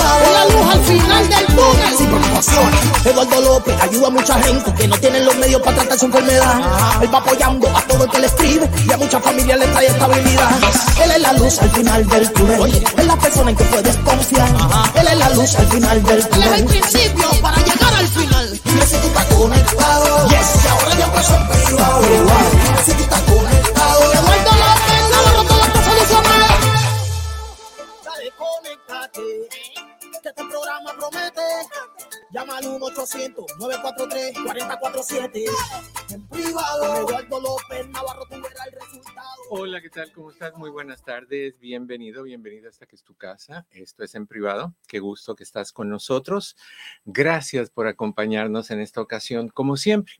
Es la luz al final del túnel. Sin preocupaciones. Eduardo López ayuda a mucha gente que no tienen los medios para tratar su enfermedad. Él va apoyando a todo el que le escribe y a muchas familias le trae estabilidad. Él es la luz al final del túnel. Es la persona en que puedes confiar. Él es la luz al final del túnel. Él es el principio para llegar al final. Dime si tú estás conectado. Yes. Y ahora ya empezó en privado. Si tú estás 1-800-943-4047. En privado. Eduardo López Navarro, el resultado. Hola, ¿qué tal? ¿Cómo estás? Muy buenas tardes. Bienvenido, bienvenida hasta que es tu casa. Esto es en privado. Qué gusto que estás con nosotros. Gracias por acompañarnos en esta ocasión, como siempre.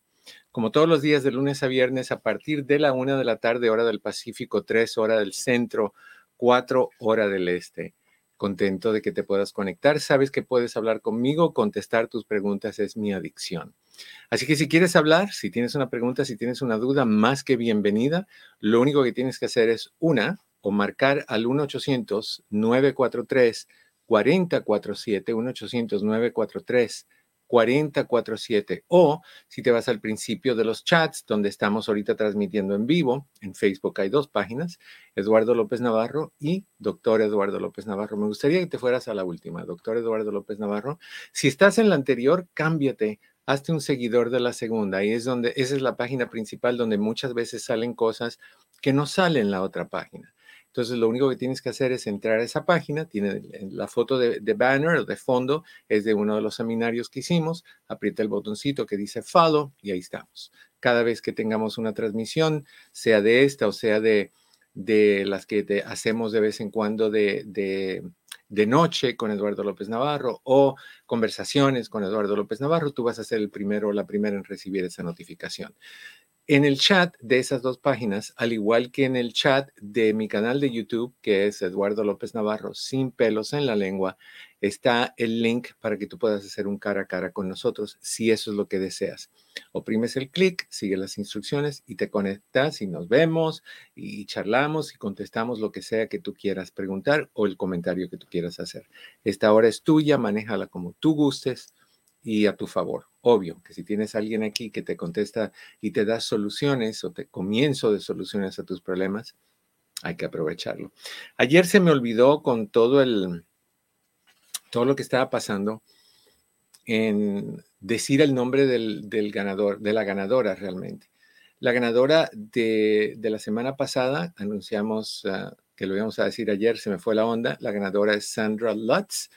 Como todos los días de lunes a viernes, a partir de la una de la tarde, hora del Pacífico, tres hora del centro, cuatro hora del este. Contento de que te puedas conectar. Sabes que puedes hablar conmigo, contestar tus preguntas es mi adicción. Así que si quieres hablar, si tienes una pregunta, si tienes una duda, más que bienvenida. Lo único que tienes que hacer es una o marcar al 1-800-943-4047, 1-800-943. 4047 o si te vas al principio de los chats donde estamos ahorita transmitiendo en vivo, en Facebook hay dos páginas, Eduardo López Navarro y Doctor Eduardo López Navarro. Me gustaría que te fueras a la última, Doctor Eduardo López Navarro. Si estás en la anterior, cámbiate, hazte un seguidor de la segunda. Ahí es donde, esa es la página principal donde muchas veces salen cosas que no salen en la otra página. Entonces, lo único que tienes que hacer es entrar a esa página, tiene la foto de, de, banner o de fondo, es de uno de los seminarios que hicimos, aprieta el botoncito que dice follow y ahí estamos. Cada vez que tengamos una transmisión, sea de esta o sea de, de las que te hacemos de vez en cuando de, de, de noche con Eduardo López Navarro o conversaciones con Eduardo López Navarro, tú vas a ser el primero o la primera en recibir esa notificación. En el chat de esas dos páginas, al igual que en el chat de mi canal de YouTube, que es Eduardo López Navarro, sin pelos en la lengua, está el link para que tú puedas hacer un cara a cara con nosotros, si eso es lo que deseas. Oprimes el clic, sigue las instrucciones y te conectas y nos vemos y charlamos y contestamos lo que sea que tú quieras preguntar o el comentario que tú quieras hacer. Esta hora es tuya, manéjala como tú gustes y a tu favor. Obvio que si tienes alguien aquí que te contesta y te da soluciones o te comienzo de soluciones a tus problemas, hay que aprovecharlo. Ayer se me olvidó con todo el todo lo que estaba pasando en decir el nombre del, del ganador, de la ganadora realmente. La ganadora de, de la semana pasada, anunciamos uh, que lo íbamos a decir ayer, se me fue la onda. La ganadora es Sandra Lutz.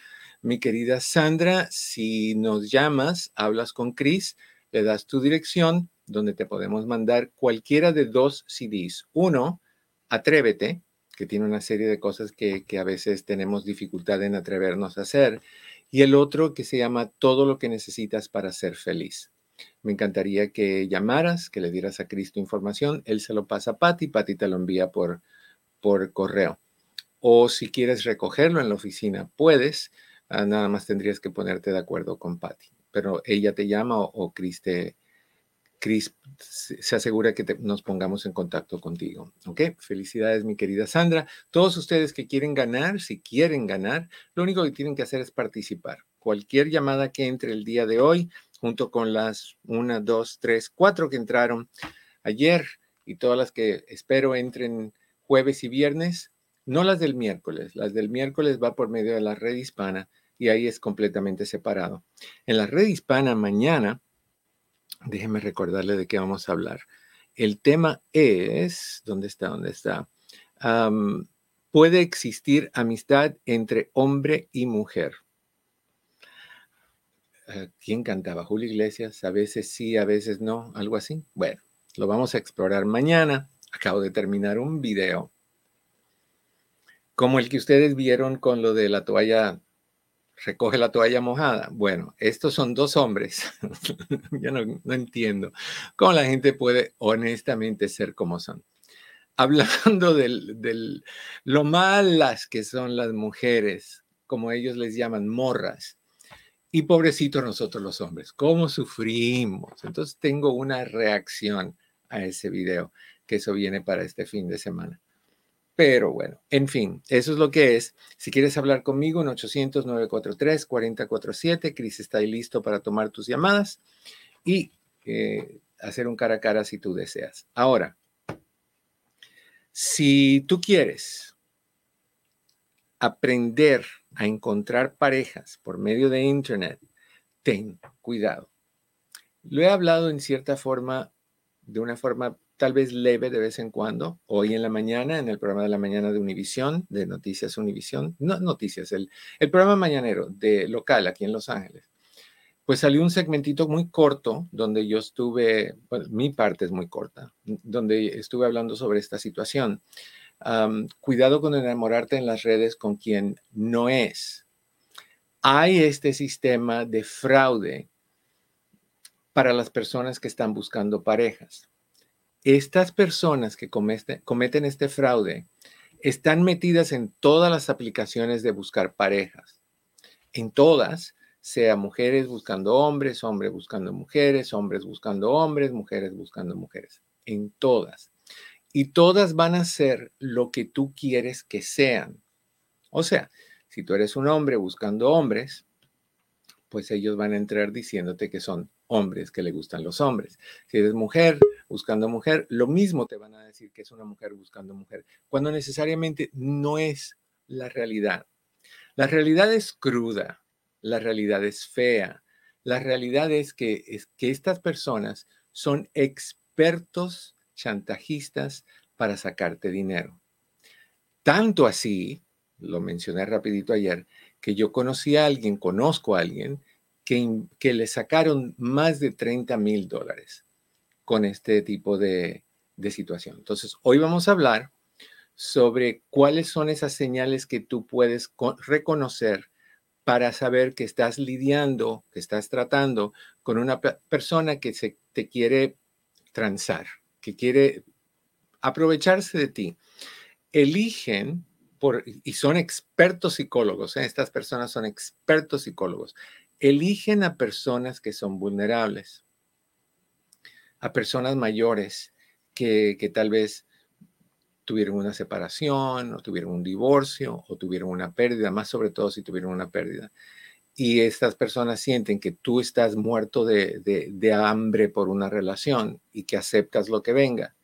Mi querida Sandra, si nos llamas, hablas con Chris, le das tu dirección donde te podemos mandar cualquiera de dos CDs. Uno, Atrévete, que tiene una serie de cosas que, a veces tenemos dificultad en atrevernos a hacer. Y el otro que se llama Todo lo que necesitas para ser feliz. Me encantaría que llamaras, que le dieras a Chris tu información. Él se lo pasa a Patty, Patty te lo envía por, por correo. O si quieres recogerlo en la oficina, puedes. Uh, nada más tendrías que ponerte de acuerdo con Patty. Pero ella te llama o, o Chris, te, Chris se asegura que nos pongamos en contacto contigo. ¿Ok? Felicidades, mi querida Sandra. Todos ustedes que quieren ganar, si quieren ganar, lo único que tienen que hacer es participar. Cualquier llamada que entre el día de hoy, junto con las una, dos, tres, cuatro que entraron ayer y todas las que espero entren jueves y viernes, no las del miércoles. Las del miércoles va por medio de la red hispana y ahí es completamente separado. En la red hispana mañana, déjeme recordarle de qué vamos a hablar. El tema es, ¿dónde está? ¿Dónde está? Puede existir amistad entre hombre y mujer. Uh, ¿Quién cantaba? Julio Iglesias, a veces sí, a veces no, algo así. Bueno, lo vamos a explorar mañana. Acabo de terminar un video como el que ustedes vieron con lo de la toalla recoge la toalla mojada. Bueno, estos son dos hombres. Yo no, entiendo cómo la gente puede honestamente ser como son. Hablando de lo malas que son las mujeres, como ellos les llaman, morras. Y pobrecitos nosotros los hombres, cómo sufrimos. Entonces tengo una reacción a ese video, que eso viene para este fin de semana. Pero bueno, en fin, eso es lo que es. Si quieres hablar conmigo en 800-943-4047, Cris está ahí listo para tomar tus llamadas y eh, hacer un cara a cara si tú deseas. Ahora, si tú quieres aprender a encontrar parejas por medio de Internet, ten cuidado. Lo he hablado en cierta forma, de una forma tal vez leve de vez en cuando, hoy en la mañana, en el programa de la mañana de Univisión, de Noticias Univisión, no Noticias, el, el programa mañanero de local aquí en Los Ángeles, pues salió un segmentito muy corto donde yo estuve, bueno, mi parte es muy corta, donde estuve hablando sobre esta situación. cuidado con enamorarte en las redes con quien no es. Hay este sistema de fraude para las personas que están buscando parejas estas personas que cometen, este fraude están metidas en todas las aplicaciones de buscar parejas. En todas, sea mujeres buscando hombres, hombres buscando mujeres, hombres buscando hombres, mujeres buscando mujeres. En todas. Y todas van a ser lo que tú quieres que sean. O sea, si tú eres un hombre buscando hombres, pues ellos van a entrar diciéndote que son hombres, que le gustan los hombres. Si eres mujer buscando mujer, lo mismo te van a decir que es una mujer buscando mujer, cuando necesariamente no es la realidad. La realidad es cruda, la realidad es fea, la realidad es que, es que estas personas son expertos chantajistas para sacarte dinero. Tanto así, lo mencioné rapidito ayer, que yo conocí a alguien, conozco a alguien que, le sacaron más de 30 mil dólares con este tipo de, situación. Entonces, hoy vamos a hablar sobre cuáles son esas señales que tú puedes reconocer para saber que estás lidiando, que estás tratando con una persona que se, te quiere transar, que quiere aprovecharse de ti. Eligen, y son expertos psicólogos, ¿eh? estas personas son expertos psicólogos, eligen a personas que son vulnerables, a personas mayores que, tal vez tuvieron una separación o tuvieron un divorcio o tuvieron una pérdida, más sobre todo si tuvieron una pérdida. Y estas personas sienten que tú estás muerto de, de hambre por una relación y que aceptas lo que venga.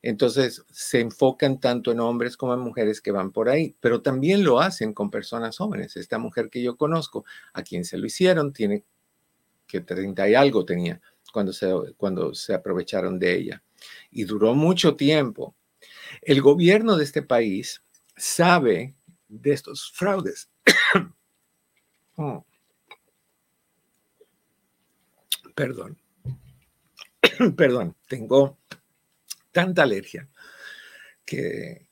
Entonces se enfocan tanto en hombres como en mujeres que van por ahí, pero también lo hacen con personas jóvenes. Esta mujer que yo conozco, a quien se lo hicieron, tiene que 30 y algo tenía cuando se, cuando se aprovecharon de ella. Y duró mucho tiempo. El gobierno de este país sabe de estos fraudes. Oh. Perdón. Perdón, tengo tanta alergia que,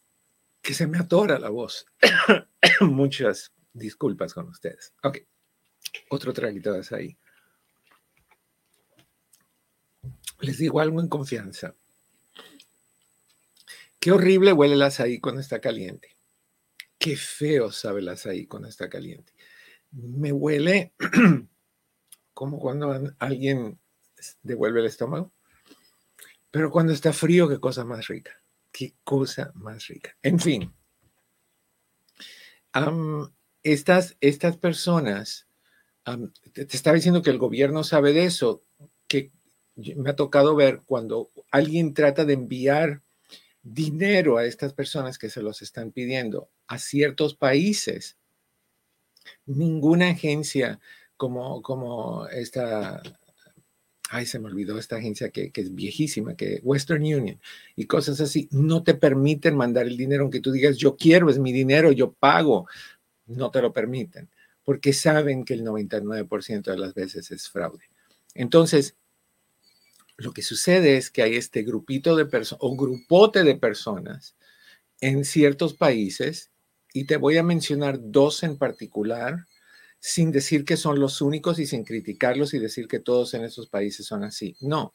que se me atora la voz. Muchas disculpas con ustedes. Ok, otro traguito de ahí. Les digo algo en confianza. Qué horrible huele el azaí cuando está caliente. Qué feo sabe el azaí cuando está caliente. Me huele como cuando alguien devuelve el estómago. Pero cuando está frío, qué cosa más rica. Qué cosa más rica. En fin, estas, estas personas, te, estaba diciendo que el gobierno sabe de eso, que me ha tocado ver cuando alguien trata de enviar dinero a estas personas que se los están pidiendo a ciertos países. Ninguna agencia como, como esta ay, se me olvidó esta agencia que, es viejísima, que Western Union y cosas así, no te permiten mandar el dinero, aunque tú digas, yo quiero, es mi dinero, yo pago, no te lo permiten, porque saben que el 99% de las veces es fraude. Entonces, lo que sucede es que hay este grupito de personas, o grupote de personas en ciertos países, y te voy a mencionar dos en particular sin decir que son los únicos y sin criticarlos y decir que todos en esos países son así. No,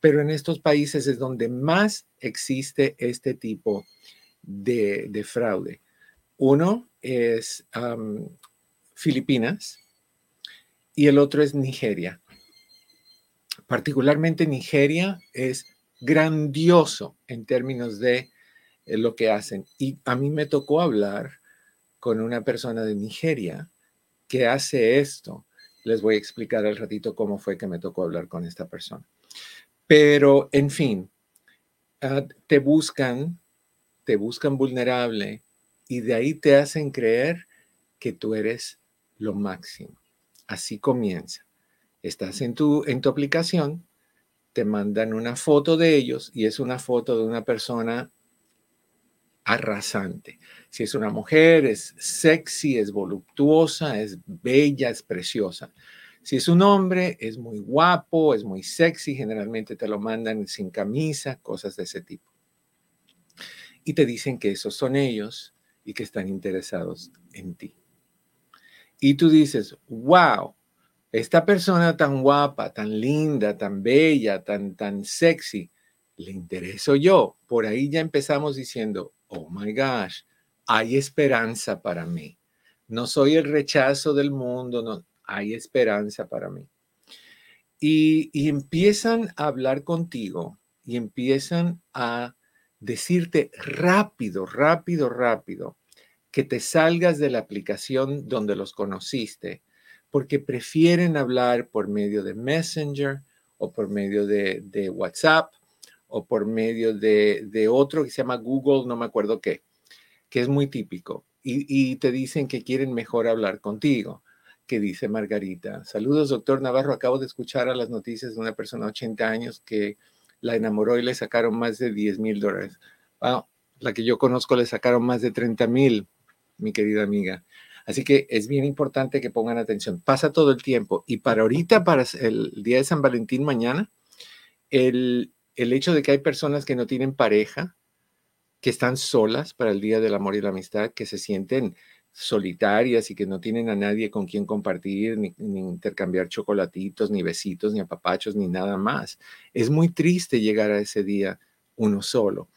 pero en estos países es donde más existe este tipo de, fraude. Uno es Filipinas y el otro es Nigeria. Particularmente Nigeria es grandioso en términos de eh, lo que hacen. Y a mí me tocó hablar con una persona de Nigeria que hace esto. Les voy a explicar al ratito cómo fue que me tocó hablar con esta persona. Pero, en fin, ah, te buscan, te buscan vulnerable y de ahí te hacen creer que tú eres lo máximo. Así comienza. Estás en tu, en tu aplicación, te mandan una foto de ellos y es una foto de una persona arrasante. Si es una mujer, es sexy, es voluptuosa, es bella, es preciosa. Si es un hombre, es muy guapo, es muy sexy, generalmente te lo mandan sin camisa, cosas de ese tipo. Y te dicen que esos son ellos y que están interesados en ti. Y tú dices, wow, esta persona tan guapa, tan linda, tan bella, tan, tan sexy, le intereso yo. Por ahí ya empezamos diciendo, oh my gosh, hay esperanza para mí. No soy el rechazo del mundo, no, hay esperanza para mí. Y, y empiezan a hablar contigo y empiezan a decirte rápido, rápido, rápido, que te salgas de la aplicación donde los conociste porque prefieren hablar por medio de Messenger o por medio de, WhatsApp o por medio de, otro que se llama Google, no me acuerdo qué, que es muy típico. Y, te dicen que quieren mejor hablar contigo, que dice Margarita. Saludos, doctor Navarro. Acabo de escuchar a las noticias de una persona de 80 años que la enamoró y le sacaron más de 10 mil dólares. la que yo conozco le sacaron más de 30 mil, mi querida amiga. Así que es bien importante que pongan atención. Pasa todo el tiempo. Y para ahorita, para el día de San Valentín mañana, el, el hecho de que hay personas que no tienen pareja, que están solas para el Día del Amor y la Amistad, que se sienten solitarias y que no tienen a nadie con quien compartir, ni, ni, intercambiar chocolatitos, ni besitos, ni apapachos, ni nada más. Es muy triste llegar a ese día uno solo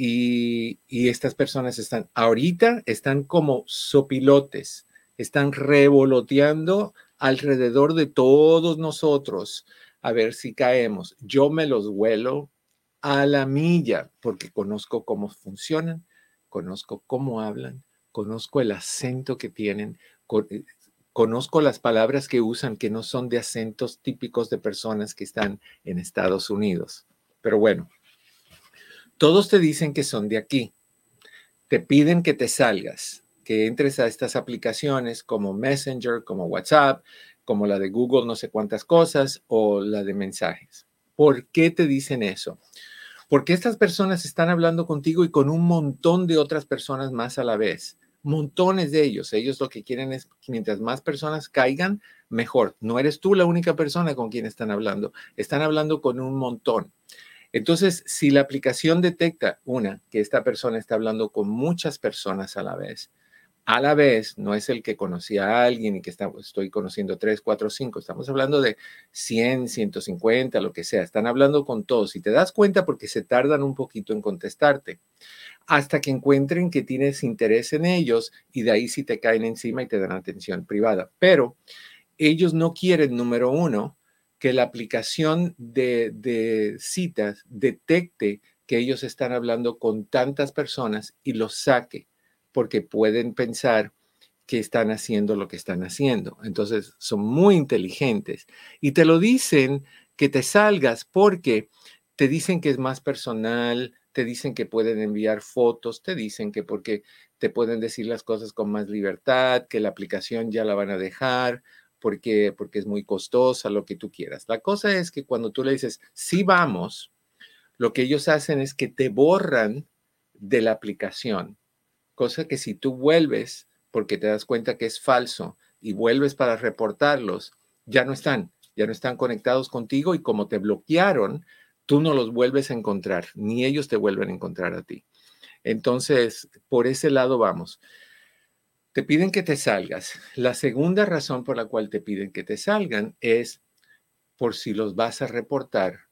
y, estas personas están, ahorita están como sopilotes, están revoloteando alrededor de todos nosotros a ver si caemos. Yo me los vuelo a la milla porque conozco cómo funcionan, conozco cómo hablan, conozco el acento que tienen, eh, conozco las palabras que usan que no son de acentos típicos de personas que están en Estados Unidos. Pero bueno, todos te dicen que son de aquí. Te piden que te salgas, que entres a estas aplicaciones como Messenger, como WhatsApp, como la de Google, no sé cuántas cosas, o la de mensajes. ¿Por qué te dicen eso? Porque estas personas están hablando contigo y con un montón de otras personas más a la vez. Montones de ellos. Ellos lo que quieren es, mientras más personas caigan, mejor. No eres tú la única persona con quien están hablando. Están hablando con un montón. Entonces, si la aplicación detecta, una, que esta persona está hablando con muchas personas a la vez, a la vez no es el que conocía a alguien y que estoy conociendo tres, cuatro, cinco, estamos hablando de 100, 150, lo que sea, están hablando con todos y te das cuenta porque se tardan un poquito en contestarte hasta que encuentren que tienes interés en ellos y de ahí sí te caen encima y te dan atención privada. Pero ellos no quieren, número uno, que la aplicación de, citas detecte que ellos están hablando con tantas personas y los saque, porque pueden pensar que están haciendo lo que están haciendo. Entonces, son muy inteligentes y te lo dicen que te salgas porque te dicen que es más personal, te dicen que pueden enviar fotos, te dicen que porque te pueden decir las cosas con más libertad, que la aplicación ya la van a dejar porque, porque es muy costosa, lo que tú quieras. La cosa es que cuando tú le dices, sí vamos, lo que ellos hacen es que te borran de la aplicación, cosa que si tú vuelves porque te das cuenta que es falso y vuelves para reportarlos, ya no están, ya no están conectados contigo y como te bloquearon, tú no los vuelves a encontrar, ni ellos te vuelven a encontrar a ti. Entonces, por ese lado vamos. Te piden que te salgas. La segunda razón por la cual te piden que te salgan es por si los vas a reportar,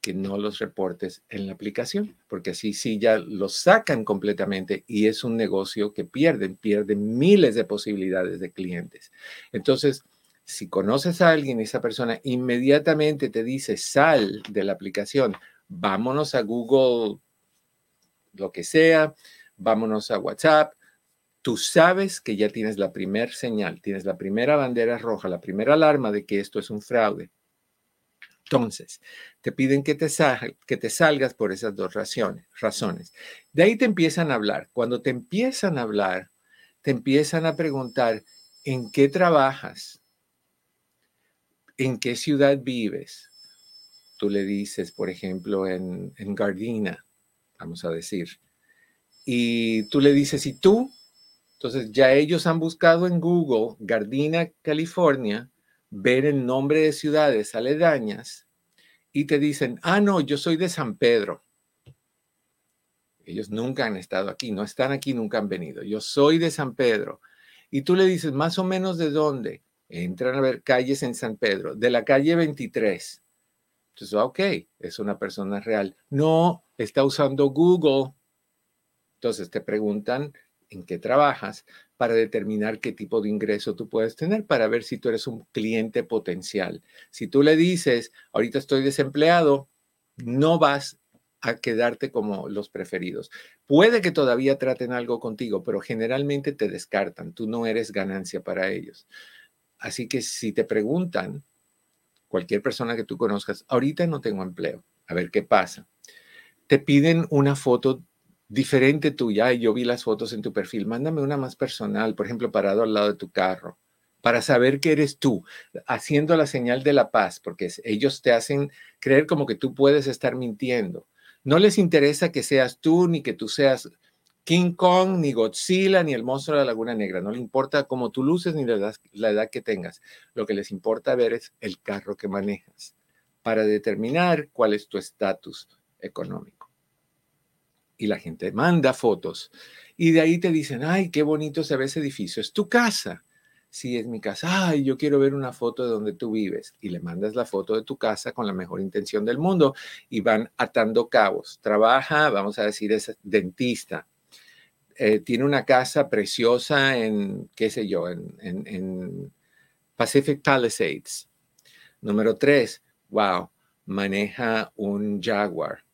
que no los reportes en la aplicación, porque así sí ya los sacan completamente y es un negocio que pierden, pierden miles de posibilidades de clientes. Entonces, si conoces a alguien esa persona inmediatamente te dice sal de la aplicación, vámonos a Google, lo que sea, vámonos a WhatsApp, tú sabes que ya tienes la primera señal, tienes la primera bandera roja, la primera alarma de que esto es un fraude. Entonces, te piden que te, que te salgas por esas dos razones, razones. De ahí te empiezan a hablar. Cuando te empiezan a hablar, te empiezan a preguntar, ¿en qué trabajas? ¿En qué ciudad vives? Tú le dices, por ejemplo, en, en Gardena, vamos a decir. Y tú le dices, ¿y tú? Entonces ya ellos han buscado en Google Gardena, California, ver el nombre de ciudades aledañas y te dicen, ah, no, yo soy de San Pedro. Ellos nunca han estado aquí, no están aquí, nunca han venido. Yo soy de San Pedro. Y tú le dices, más o menos de dónde. Entran a ver calles en San Pedro, de la calle 23. Entonces, ok, es una persona real. No, está usando Google. Entonces te preguntan en qué trabajas para determinar qué tipo de ingreso tú puedes tener, para ver si tú eres un cliente potencial. Si tú le dices, ahorita estoy desempleado, no vas a quedarte como los preferidos. Puede que todavía traten algo contigo, pero generalmente te descartan. Tú no eres ganancia para ellos. Así que si te preguntan, cualquier persona que tú conozcas, ahorita no tengo empleo, a ver qué pasa. Te piden una foto diferente tuya y yo vi las fotos en tu perfil. Mándame una más personal, por ejemplo, parado al lado de tu carro, para saber que eres tú, haciendo la señal de la paz, porque ellos te hacen creer como que tú puedes estar mintiendo. No les interesa que seas tú, ni que tú seas King Kong, ni Godzilla, ni el monstruo de la Laguna Negra. No le importa cómo tú luces ni la la edad que tengas. Lo que les importa ver es el carro que manejas para determinar cuál es tu estatus económico y la gente manda fotos. Y de ahí te dicen, ay, qué bonito se ve ese edificio, es tu casa. Sí, es mi casa. Ay, yo quiero ver una foto de donde tú vives. Y le mandas la foto de tu casa con la mejor intención del mundo y van atando cabos. Trabaja, vamos a decir, es dentista. Eh, tiene una casa preciosa en, qué sé yo, en, en Pacific Palisades. Número tres, wow, maneja un Jaguar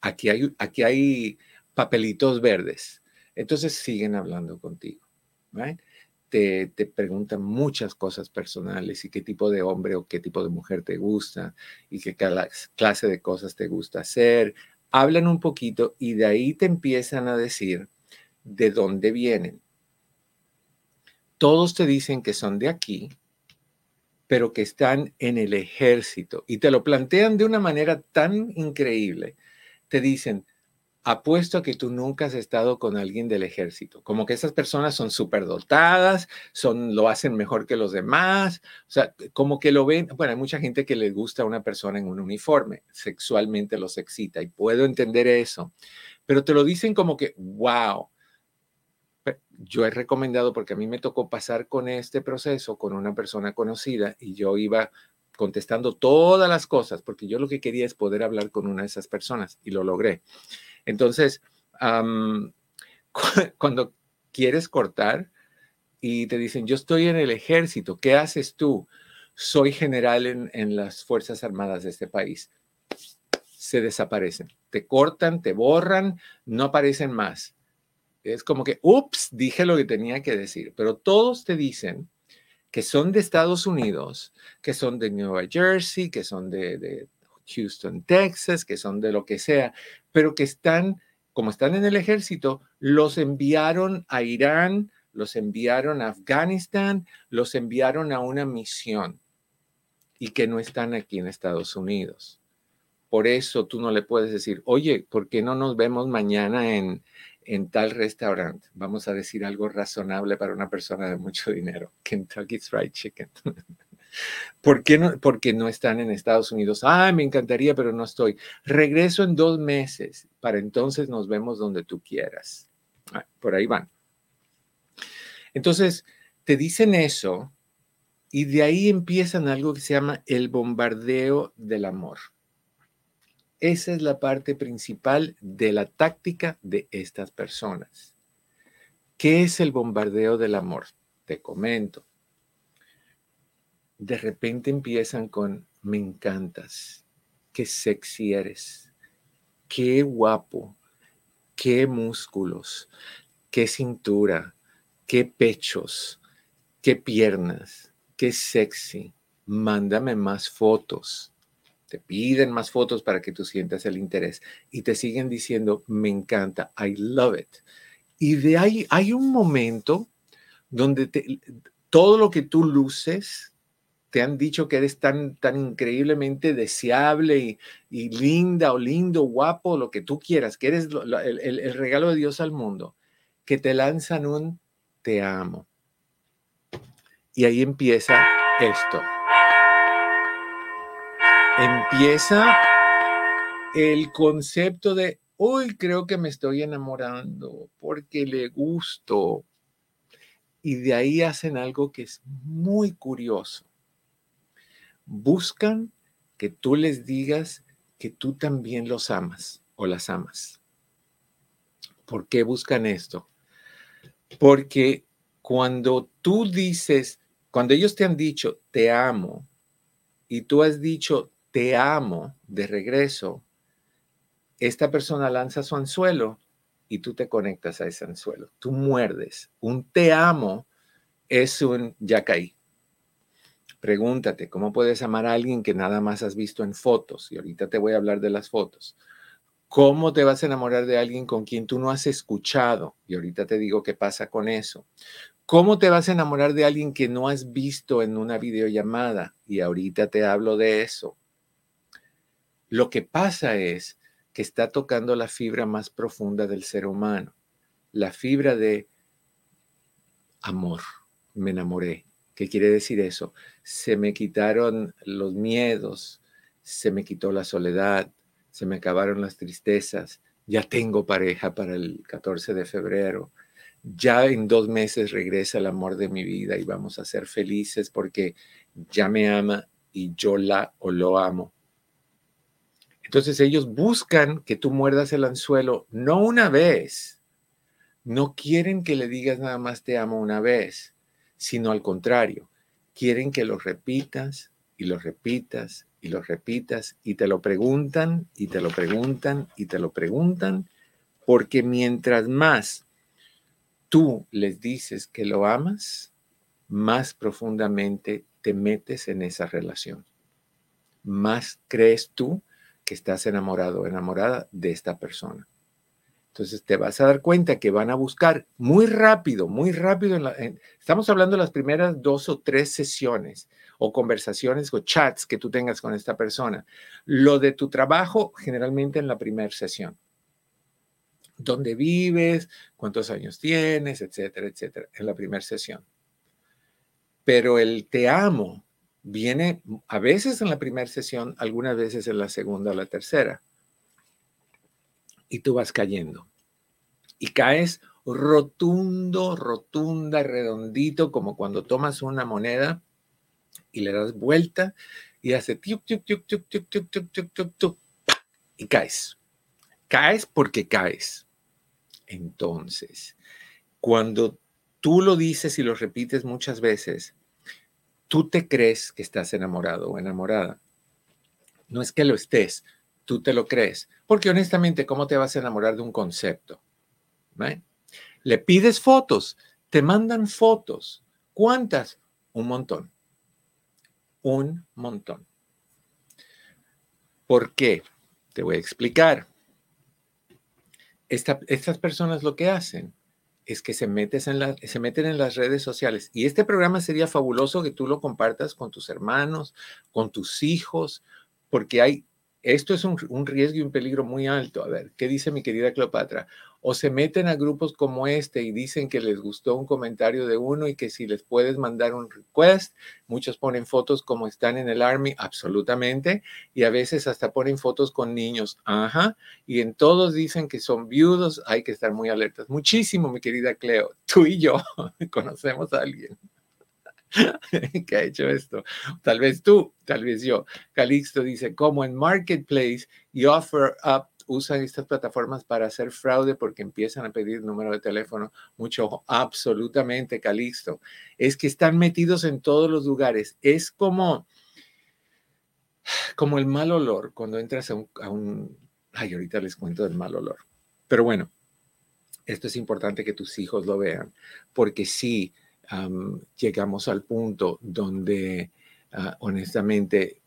aquí hay, aquí hay papelitos verdes. Entonces siguen hablando contigo. Te, te, preguntan muchas cosas personales y qué tipo de hombre o qué tipo de mujer te gusta y qué clase de cosas te gusta hacer. Hablan un poquito y de ahí te empiezan a decir de dónde vienen. Todos te dicen que son de aquí, pero que están en el ejército y te lo plantean de una manera tan increíble te dicen, apuesto a que tú nunca has estado con alguien del ejército, como que esas personas son súper dotadas, son, lo hacen mejor que los demás, o sea, como que lo ven, bueno, hay mucha gente que le gusta a una persona en un uniforme, sexualmente los excita y puedo entender eso, pero te lo dicen como que, wow, yo he recomendado, porque a mí me tocó pasar con este proceso con una persona conocida y yo iba contestando todas las cosas, porque yo lo que quería es poder hablar con una de esas personas y lo logré. Entonces, cuando quieres cortar y te dicen, yo estoy en el ejército, ¿qué haces tú? Soy general en, en las Fuerzas Armadas de este país. Se desaparecen, te cortan, te borran, no aparecen más. Es como que, ups, dije lo que tenía que decir, pero todos te dicen que son de Estados Unidos, que son de Nueva Jersey, que son de, Houston, Texas, que son de lo que sea, pero que están, como están en el ejército, los enviaron a Irán, los enviaron a Afganistán, los enviaron a una misión y que no están aquí en Estados Unidos. Por eso tú no le puedes decir, oye, ¿por qué no nos vemos mañana en, en tal restaurante, vamos a decir algo razonable para una persona de mucho dinero, Kentucky's Fried Chicken. ¿Por qué no? Porque no están en Estados Unidos. Ah, me encantaría, pero no estoy. Regreso en dos meses. Para entonces nos vemos donde tú quieras. Ah, por ahí van. Entonces, te dicen eso y de ahí empiezan algo que se llama el bombardeo del amor. Esa es la parte principal de la táctica de estas personas. ¿Qué es el bombardeo del amor? Te comento. De repente empiezan con, me encantas, qué sexy eres, qué guapo, qué músculos, qué cintura, qué pechos, qué piernas, qué sexy, mándame más fotos. Te piden más fotos para que tú sientas el interés y te siguen diciendo, me encanta, I love it. Y de ahí hay un momento donde todo lo que tú luces, te han dicho que eres tan, tan increíblemente deseable y, linda o lindo, guapo, lo que tú quieras, que eres el regalo de Dios al mundo, que te lanzan un te amo. Y ahí empieza esto. Empieza el concepto de, hoy creo que me estoy enamorando porque le gusto. Y de ahí hacen algo que es muy curioso. Buscan que tú les digas que tú también los amas o las amas. ¿Por qué buscan esto? Porque cuando tú dices, cuando ellos te han dicho, te amo, y tú has dicho, te amo de regreso, esta persona lanza su anzuelo y tú te conectas a ese anzuelo. Tú muerdes. Un te amo es un ya caí. Pregúntate, ¿cómo puedes amar a alguien que nada más has visto en fotos? Y ahorita te voy a hablar de las fotos. ¿Cómo te vas a enamorar de alguien con quien tú no has escuchado? Y ahorita te digo qué pasa con eso. ¿Cómo te vas a enamorar de alguien que no has visto en una videollamada? Y ahorita te hablo de eso. Lo que pasa es que está tocando la fibra más profunda del ser humano, la fibra de amor. Me enamoré. ¿Qué quiere decir eso? Se me quitaron los miedos, se me quitó la soledad, se me acabaron las tristezas, ya tengo pareja para el 14 de febrero, ya en dos meses regresa el amor de mi vida y vamos a ser felices porque ya me ama y yo la o lo amo. Entonces ellos buscan que tú muerdas el anzuelo no una vez, no quieren que le digas nada más te amo una vez, sino al contrario, quieren que lo repitas y lo repitas y lo repitas y te lo preguntan y te lo preguntan y te lo preguntan, porque mientras más tú les dices que lo amas, más profundamente te metes en esa relación. Más crees tú que estás enamorado enamorada de esta persona. Entonces te vas a dar cuenta que van a buscar muy rápido, muy rápido. estamos hablando de las primeras dos o tres sesiones o conversaciones o chats que tú tengas con esta persona. Lo de tu trabajo generalmente en la primera sesión. ¿Dónde vives? ¿Cuántos años tienes? Etcétera, etcétera, en la primera sesión. Pero el te amo viene a veces en la primera sesión, algunas veces en la segunda o la tercera y tú vas cayendo. Y caes rotundo, rotunda, redondito, como cuando tomas una moneda y le das vuelta y hace tuk, tuk, tuk, tuk, tuk, tuk, tuk, tuk, tuk, tuk, y caes. Caes porque caes. Entonces, cuando tú lo dices y lo repites muchas veces, tú te crees que estás enamorado o enamorada. No es que lo estés, tú te lo crees. Porque honestamente, ¿cómo te vas a enamorar de un concepto? Le pides fotos, te mandan fotos. ¿Cuántas? Un montón. Un montón. ¿Por qué? Te voy a explicar. estas personas lo que hacen es que se, metes en se meten en las redes sociales. Y este programa sería fabuloso que tú lo compartas con tus hermanos, con tus hijos, porque hay esto es un, riesgo y un peligro muy alto. A ver, ¿qué dice mi querida Cleopatra? O se meten a grupos como este y dicen que les gustó un comentario de uno y que si les puedes mandar un request, muchos ponen fotos como están en el Army, absolutamente, y a veces hasta ponen fotos con niños, ajá, y en todos dicen que son viudos, hay que estar muy alertas. Muchísimo, mi querida Cleo, tú y yo conocemos a alguien que ha hecho esto. Tal vez tú, tal vez yo. Calixto dice, como en Marketplace y Offer Up usan estas plataformas para hacer fraude porque empiezan a pedir número de teléfono. Mucho ojo, absolutamente, Calixto. Es que están metidos en todos los lugares. Es como, como el mal olor cuando entras a un. Ay, ahorita les cuento del mal olor. Pero bueno, esto es importante que tus hijos lo vean, porque si llegamos al punto donde, ah, honestamente,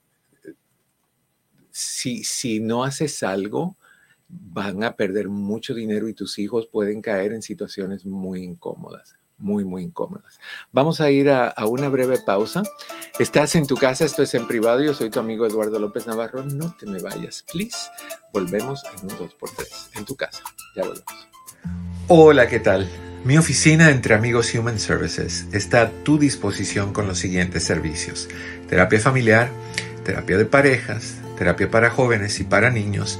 si, si no haces algo, van a perder mucho dinero y tus hijos pueden caer en situaciones muy incómodas, muy, muy incómodas. Vamos a ir a, una breve pausa. Estás en tu casa, esto es en privado, yo soy tu amigo Eduardo López Navarro, no te me vayas, please. Volvemos en un 2x3, en tu casa, ya volvemos. Hola, ¿qué tal? Mi oficina entre amigos Human Services está a tu disposición con los siguientes servicios. Terapia familiar, terapia de parejas, terapia para jóvenes y para niños,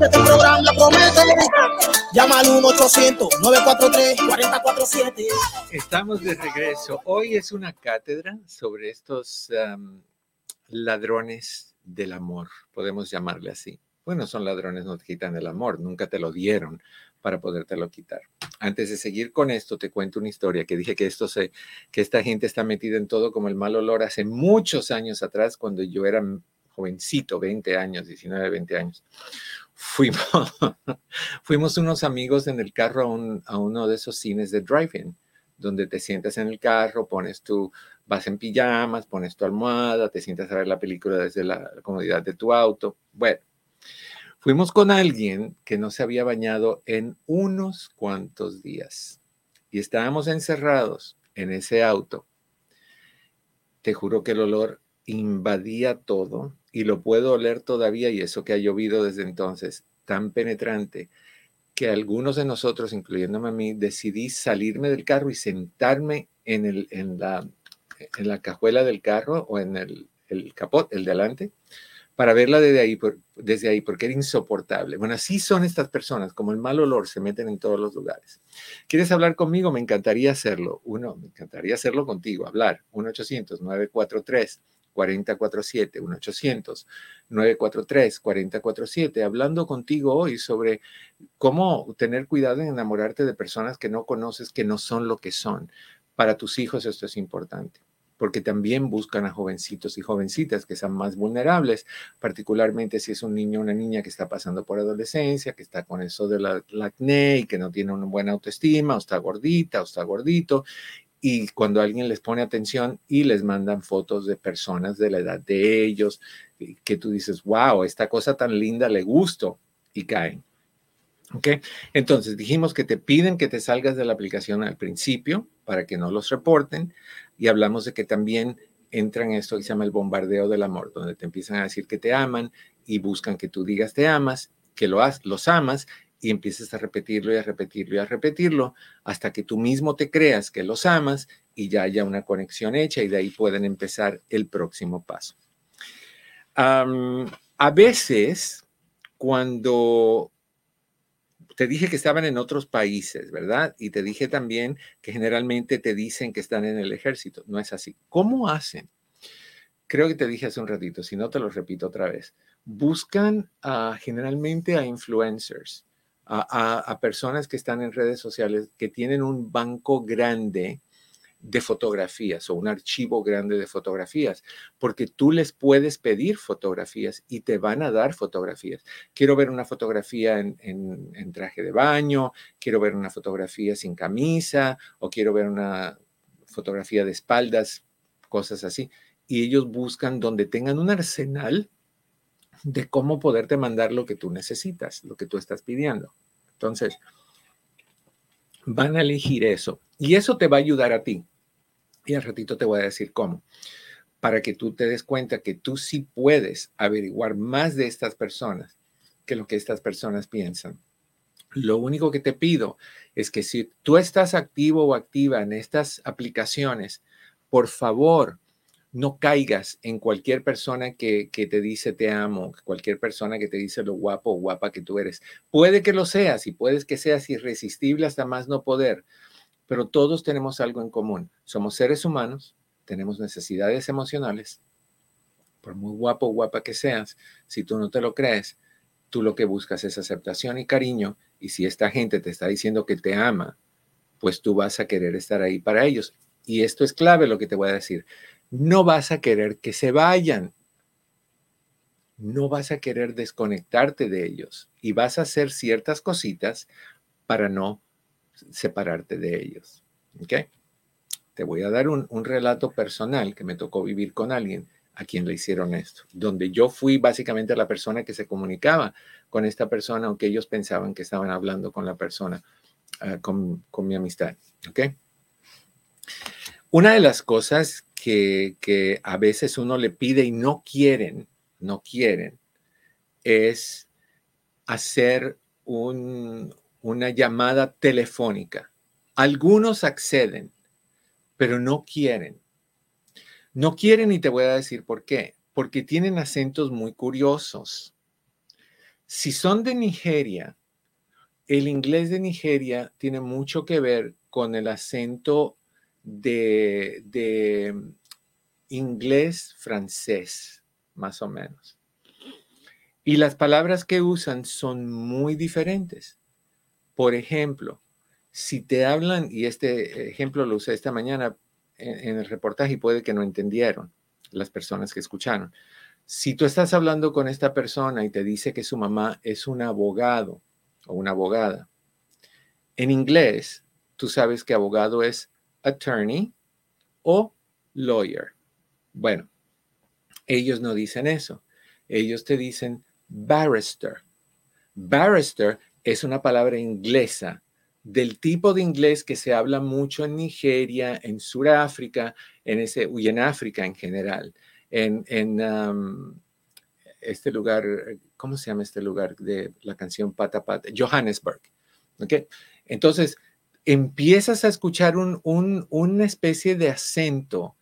Este programa promete. Llama al 1-800-943-4047. Estamos de regreso. Hoy es una cátedra sobre estos ladrones del amor, podemos llamarle así. Bueno, son ladrones, no te quitan el amor, nunca te lo dieron para podértelo quitar. Antes de seguir con esto, te cuento una historia que dije que esto se, que esta gente está metida en todo como el mal olor hace muchos años atrás, cuando yo era jovencito, 20 años, 19, 20 años fuimos, fuimos unos amigos en el carro a, uno de esos cines de drive-in, donde te sientas en el carro, pones tu, vas en pijamas, pones tu almohada, te sientas a ver la película desde la comodidad de tu auto. Bueno, fuimos con alguien que no se había bañado en unos cuantos días y estábamos encerrados en ese auto. Te juro que el olor invadía todo y lo puedo oler todavía y eso que ha llovido desde entonces, tan penetrante que algunos de nosotros, incluyéndome a mí, decidí salirme del carro y sentarme en, el, en, la, en la cajuela del carro o en el, el capot, el delante, para verla desde ahí, desde ahí, porque era insoportable. Bueno, así son estas personas, como el mal olor, se meten en todos los lugares. ¿Quieres hablar conmigo? Me encantaría hacerlo. Uno, me encantaría hacerlo contigo, hablar. 1-800-943. 4047, 1-800-943-4047, hablando contigo hoy sobre cómo tener cuidado en enamorarte de personas que no conoces, que no son lo que son. Para tus hijos esto es importante porque también buscan a jovencitos y jovencitas que sean más vulnerables, particularmente si es un niño o una niña que está pasando por adolescencia, que está con eso de la, acné y que no tiene una buena autoestima, o está gordita, o está gordito, y cuando alguien les pone atención y les mandan fotos de personas de la edad de ellos, que tú dices, wow, esta cosa tan linda le gusto y caen. ¿Ok? Entonces dijimos que te piden que te salgas de la aplicación al principio para que no los reporten y hablamos de que también entran esto que se llama el bombardeo del amor, donde te empiezan a decir que te aman y buscan que tú digas te amas, que lo has, los amas y empiezas a repetirlo y a repetirlo y a repetirlo hasta que tú mismo te creas que los amas y ya haya una conexión hecha y de ahí pueden empezar el próximo paso. a veces, cuando te dije que estaban en otros países, ¿verdad? Y te dije también que generalmente te dicen que están en el ejército. No es así. ¿Cómo hacen? Creo que te dije hace un ratito, si no te lo repito otra vez. Buscan generalmente a influencers a, personas que están en redes sociales que tienen un banco grande de fotografías o un archivo grande de fotografías, porque tú les puedes pedir fotografías y te van a dar fotografías. Quiero ver una fotografía en, en, traje de baño, quiero ver una fotografía sin camisa o quiero ver una fotografía de espaldas, cosas así. Y ellos buscan donde tengan un arsenal de cómo poderte mandar lo que tú necesitas, lo que tú estás pidiendo. Entonces, van a elegir eso y eso te va a ayudar a ti. Y al ratito te voy a decir cómo, para que tú te des cuenta que tú sí puedes averiguar más de estas personas que lo que estas personas piensan. Lo único que te pido es que si tú estás activo o activa en estas aplicaciones, por favor, no caigas en cualquier persona que, te dice te amo, cualquier persona que te dice lo guapo o guapa que tú eres. Puede que lo seas y puedes que seas irresistible hasta más no poder, pero todos tenemos algo en común. Somos seres humanos, tenemos necesidades emocionales. Por muy guapo o guapa que seas, si tú no te lo crees, tú lo que buscas es aceptación y cariño. Y si esta gente te está diciendo que te ama, pues tú vas a querer estar ahí para ellos. Y esto es clave lo que te voy a decir no vas a querer que se vayan. No vas a querer desconectarte de ellos y vas a hacer ciertas cositas para no separarte de ellos. ¿Ok? Te voy a dar un, relato personal que me tocó vivir con alguien a quien le hicieron esto, donde yo fui básicamente la persona que se comunicaba con esta persona, aunque ellos pensaban que estaban hablando con la persona, ah, con, con mi amistad. ¿Ok? Una de las cosas que, a veces uno le pide y no quieren, no quieren, es hacer una llamada telefónica. Algunos acceden, pero no quieren. No quieren y te voy a decir por qué. Porque tienen acentos muy curiosos. Si son de Nigeria, el inglés de Nigeria tiene mucho que ver con el acento de, inglés francés, más o menos. Y las palabras que usan son muy diferentes. Por ejemplo, si te hablan, y este ejemplo lo usé esta mañana en, el reportaje y puede que no entendieron las personas que escucharon. Si tú estás hablando con esta persona y te dice que su mamá es un abogado o una abogada, en inglés tú sabes que abogado es attorney o lawyer. Bueno, ellos no dicen eso. Ellos te dicen barrister. Barrister es una palabra inglesa del tipo de inglés que se habla mucho en Nigeria, en Sudáfrica, en ese, y en África en general. En, en um, este lugar, ¿cómo se llama este lugar de la canción Pata Pata? Johannesburg. ¿Ok? Entonces, empiezas a escuchar un, una especie de acento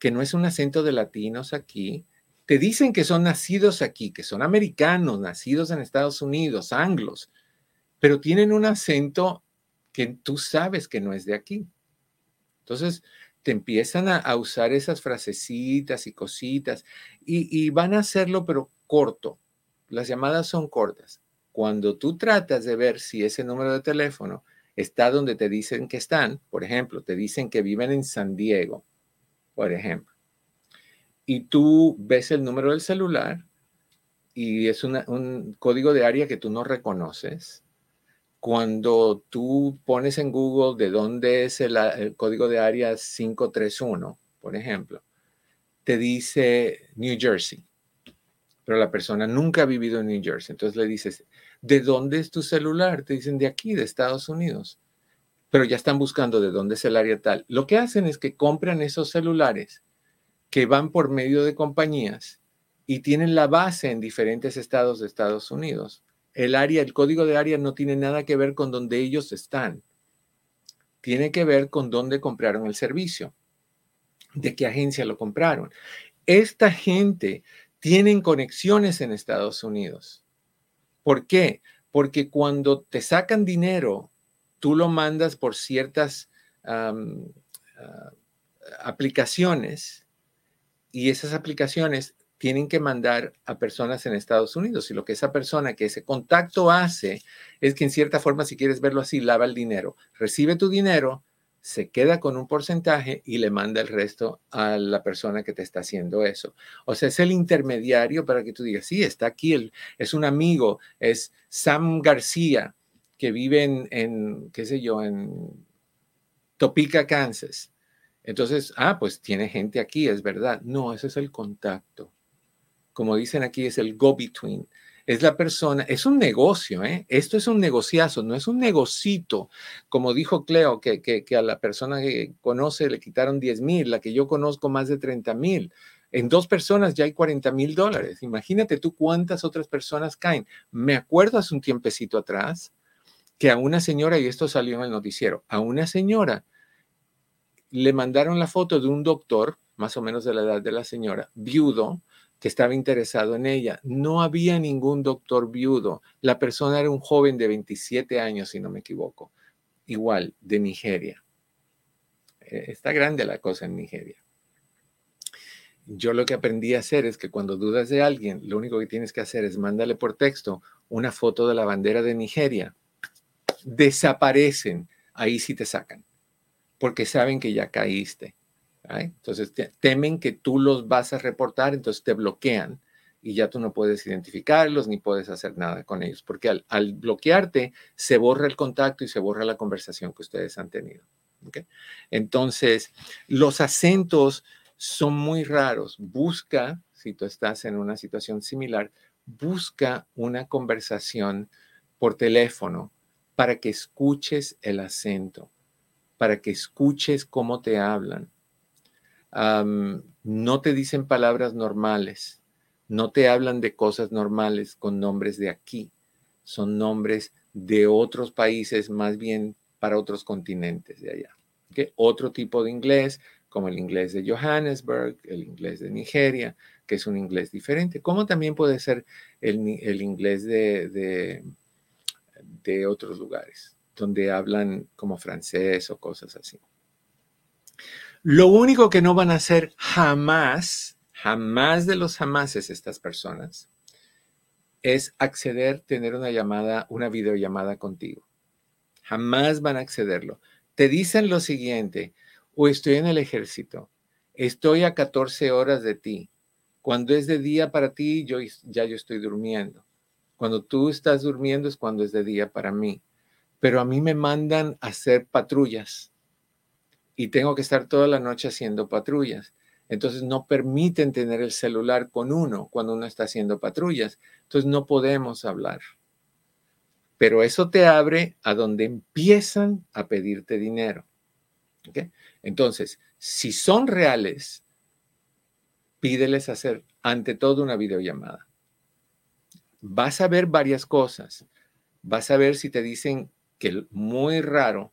que no es un acento de latinos aquí. Te dicen que son nacidos aquí, que son americanos, nacidos en Estados Unidos, anglos, pero tienen un acento que tú sabes que no es de aquí. Entonces, te empiezan a, usar esas frasecitas y cositas y, van a hacerlo, pero corto. Las llamadas son cortas. Cuando tú tratas de ver si ese número de teléfono está donde te dicen que están, por ejemplo, te dicen que viven en San Diego, por ejemplo, y tú ves el número del celular y es un código de área que tú no reconoces, cuando tú pones en Google de dónde es el, el, código de área 531, por ejemplo, te dice New Jersey, pero la persona nunca ha vivido en New Jersey. Entonces le dices, ¿De dónde es tu celular? Te dicen de aquí, de Estados Unidos. Pero ya están buscando de dónde es el área tal. Lo que hacen es que compran esos celulares que van por medio de compañías y tienen la base en diferentes estados de Estados Unidos. El área, el código de área no tiene nada que ver con donde ellos están. Tiene que ver con dónde compraron el servicio, de qué agencia lo compraron. Esta gente tiene conexiones en Estados Unidos ¿Por qué? Porque cuando te sacan dinero, tú lo mandas por ciertas ah, aplicaciones y esas aplicaciones tienen que mandar a personas en Estados Unidos y lo que esa persona, que ese contacto hace, es que en cierta forma, si quieres verlo así, lava el dinero, recibe tu dinero, se queda con un porcentaje y le manda el resto a la persona que te está haciendo eso. O sea, es el intermediario para que tú digas, sí, está aquí, es un amigo, es Sam García, que vive en, qué sé yo, en Topeka, Kansas. Entonces, ah, pues tiene gente aquí, es verdad. No, ese es el contacto como dicen aquí, es el go-between. Es la persona, es un negocio, ¿eh? Esto es un negociazo, no es un negocito. Como dijo Cleo, que, que, a la persona que conoce le quitaron 10 mil, la que yo conozco más de 30 mil. En dos personas ya hay 40 mil dólares. Imagínate tú cuántas otras personas caen. Me acuerdo hace un tiempecito atrás que a una señora, y esto salió en el noticiero, a una señora le mandaron la foto de un doctor, más o menos de la edad de la señora, viudo, que estaba interesado en ella. No había ningún doctor viudo. La persona era un joven de 27 años, si no me equivoco. Igual, de Nigeria. Eh, está grande la cosa en Nigeria. Yo lo que aprendí a hacer es que cuando dudas de alguien, lo único que tienes que hacer es mándale por texto una foto de la bandera de Nigeria. Desaparecen, ahí sí te sacan, porque saben que ya caíste. Entonces temen que tú los vas a reportar, entonces te bloquean y ya tú no puedes identificarlos ni puedes hacer nada con ellos, porque al, bloquearte se borra el contacto y se borra la conversación que ustedes han tenido. Entonces, los acentos son muy raros. Busca, si tú estás en una situación similar, busca una conversación por teléfono para que escuches el acento, para que escuches cómo te hablan no te dicen palabras normales, no te hablan de cosas normales con nombres de aquí, son nombres de otros países, más bien para otros continentes de allá. Otro tipo de inglés, como el inglés de Johannesburg, el inglés de Nigeria, que es un inglés diferente, como también puede ser el, inglés de, de otros lugares, donde hablan como francés o cosas así. Lo único que no van a hacer jamás, jamás de los jamases estas personas, es acceder, tener una llamada, una videollamada contigo. Jamás van a accederlo. Te dicen lo siguiente, o estoy en el ejército, estoy a 14 horas de ti. Cuando es de día para ti, yo ya yo estoy durmiendo. Cuando tú estás durmiendo es cuando es de día para mí. Pero a mí me mandan a hacer patrullas y tengo que estar toda la noche haciendo patrullas. Entonces no permiten tener el celular con uno cuando uno está haciendo patrullas. Entonces no podemos hablar. Pero eso te abre a donde empiezan a pedirte dinero. Entonces, si son reales, pídeles hacer ante todo una videollamada. Vas a ver varias cosas. Vas a ver si te dicen que muy raro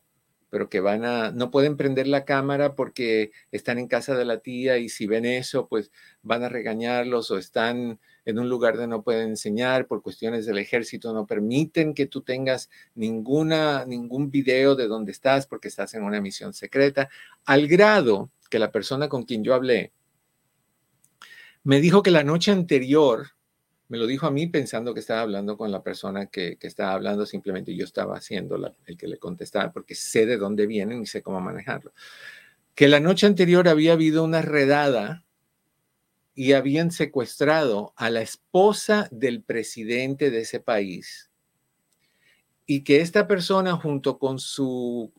pero que van a, no pueden prender la cámara porque están en casa de la tía y si ven eso, pues van a regañarlos o están en un lugar donde no pueden enseñar por cuestiones del ejército, no permiten que tú tengas ninguna, ningún video de dónde estás porque estás en una misión secreta, al grado que la persona con quien yo hablé me dijo que la noche anterior me lo dijo a mí pensando que estaba hablando con la persona que, estaba hablando, simplemente yo estaba haciendo el que le contestaba porque sé de dónde vienen y sé cómo manejarlo. Que la noche anterior había habido una redada y habían secuestrado a la esposa del presidente de ese país y que esta persona junto con su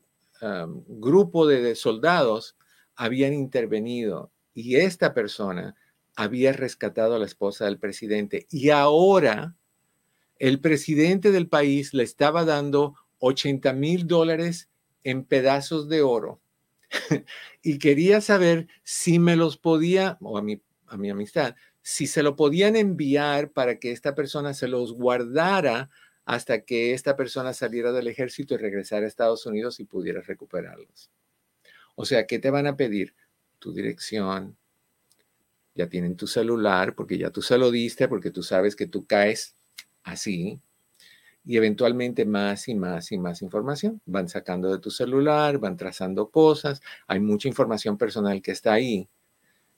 grupo de soldados habían intervenido y esta persona había rescatado a la esposa del presidente y ahora el presidente del país le estaba dando 80 mil dólares en pedazos de oro y quería saber si me los podía, o a mi, a mi amistad, si se lo podían enviar para que esta persona se los guardara hasta que esta persona saliera del ejército y regresara a Estados Unidos y pudiera recuperarlos. O sea, ¿qué te van a pedir? Tu dirección, ya tienen tu celular, porque ya tú se lo diste, porque tú sabes que tú caes así, y eventualmente más y más y más información. Van sacando de tu celular, van trazando cosas, hay mucha información personal que está ahí.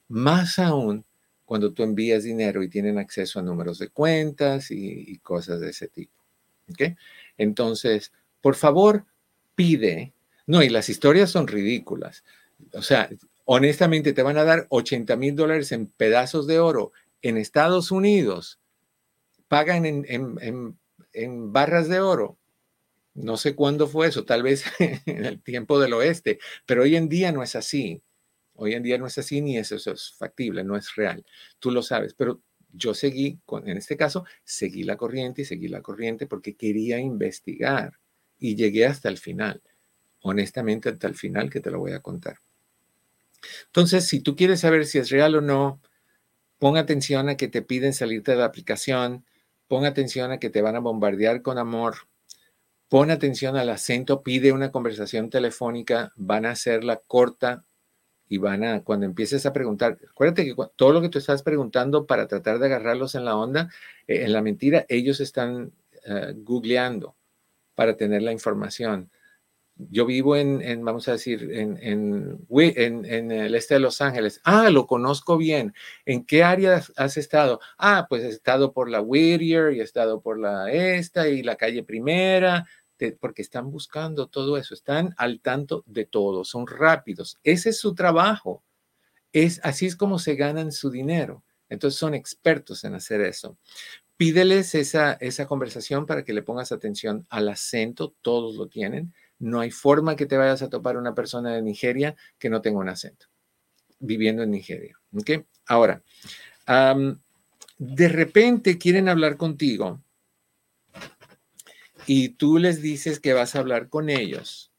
Más aún cuando tú envías dinero y tienen acceso a números de cuentas y, cosas de ese tipo. ¿Ok? Entonces, por favor, pide. No, y las historias son ridículas. O sea, honestamente te van a dar 80 mil dólares en pedazos de oro en Estados Unidos. Pagan en, en barras de oro. No sé cuándo fue eso, tal vez en el tiempo del oeste, pero hoy en día no es así. Hoy en día no es así ni eso, es factible, no es real. Tú lo sabes, pero yo seguí, en este caso, seguí la corriente y seguí la corriente porque quería investigar y llegué hasta el final. Honestamente, hasta el final que te lo voy a contar. Entonces, si tú quieres saber si es real o no, pon atención a que te piden salirte de la aplicación, pon atención a que te van a bombardear con amor, pon atención al acento, pide una conversación telefónica, van a hacerla corta, y van a, cuando empieces a preguntar, acuérdate que todo lo que tú estás preguntando para tratar de agarrarlos en la onda, eh, en la mentira, ellos están uh, googleando para tener la información. Yo vivo en, vamos a decir, en, en, en, el este de Los Ángeles. Ah, lo conozco bien. ¿En qué área has estado? Ah, pues he estado por la Whittier y he estado por la esta y la calle Primera porque están buscando todo eso, están al tanto de todo, son rápidos. Ese es su trabajo. Es, así es como se ganan su dinero. Entonces son expertos en hacer eso. Pídeles esa, esa conversación para que le pongas atención al acento, todos lo tienen. No hay forma que te vayas a topar una persona de Nigeria que no tenga un acento, viviendo en Nigeria. Ahora, de repente quieren hablar contigo y tú les dices que vas a hablar con ellos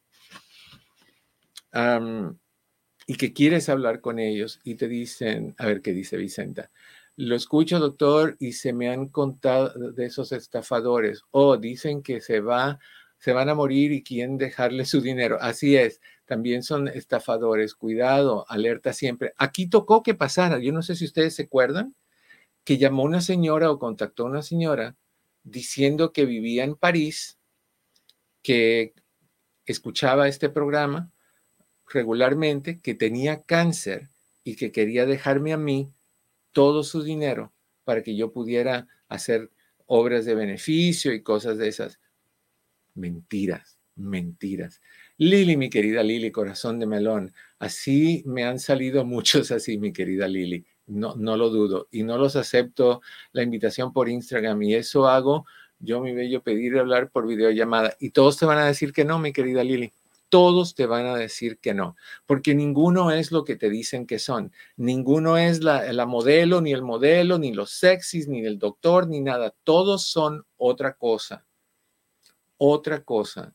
y que quieres hablar con ellos y te dicen, a ver qué dice Vicenta, lo escucho doctor y se me han contado de esos estafadores o dicen que se va se van a morir y quieren dejarle su dinero. Así es, también son estafadores. Cuidado, alerta siempre. Aquí tocó que pasara. Yo no sé si ustedes se acuerdan que llamó una señora o contactó a una señora diciendo que vivía en París, que escuchaba este programa regularmente, que tenía cáncer y que quería dejarme a mí todo su dinero para que yo pudiera hacer obras de beneficio y cosas de esas. Mentiras, mentiras. Lili, mi querida Lili, corazón de melón, así me han salido muchos así, mi querida Lili no, no lo dudo. Y no los acepto la invitación por Instagram y eso hago yo, mi bello, pedir hablar por videollamada. Y todos te van a decir que no, mi querida Lili. Todos te van a decir que no, porque ninguno es lo que te dicen que son. Ninguno es la, la modelo, ni el modelo, ni los sexys, ni el doctor, ni nada. Todos son otra cosa. Otra cosa.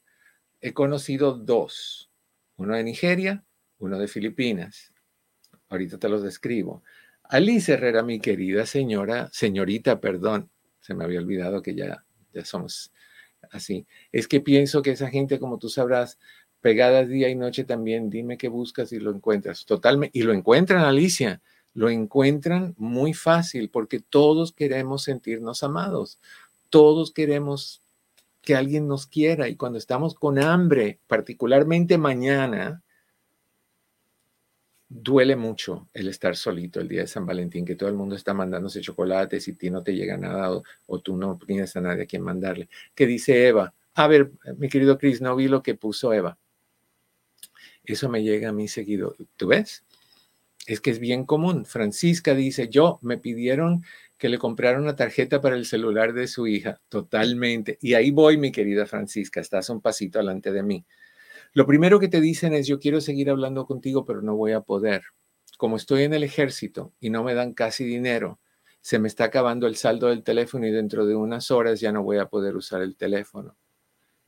He conocido dos, uno de Nigeria, uno de Filipinas. Ahorita te los describo. Alice Herrera, mi querida señora, señorita, perdón, se me había olvidado que ya, ya somos así. Es que pienso que esa gente, como tú sabrás, pegadas día y noche también, dime qué buscas y lo encuentras. Totalmente, y lo encuentran, Alicia, lo encuentran muy fácil porque todos queremos sentirnos amados, todos queremos que alguien nos quiera y cuando estamos con hambre, particularmente mañana, duele mucho el estar solito el día de San Valentín, que todo el mundo está mandándose chocolates y a ti no te llega nada o, tú no tienes a nadie a quien mandarle. ¿Qué dice Eva? A ver, mi querido Chris, no vi lo que puso Eva. Eso me llega a mí seguido. ¿Tú ves? Es que es bien común. Francisca dice, yo me pidieron que le comprara una tarjeta para el celular de su hija. Totalmente. Y ahí voy, mi querida Francisca, estás un pasito adelante de mí. Lo primero que te dicen es, yo quiero seguir hablando contigo, pero no voy a poder. Como estoy en el ejército y no me dan casi dinero, se me está acabando el saldo del teléfono y dentro de unas horas ya no voy a poder usar el teléfono.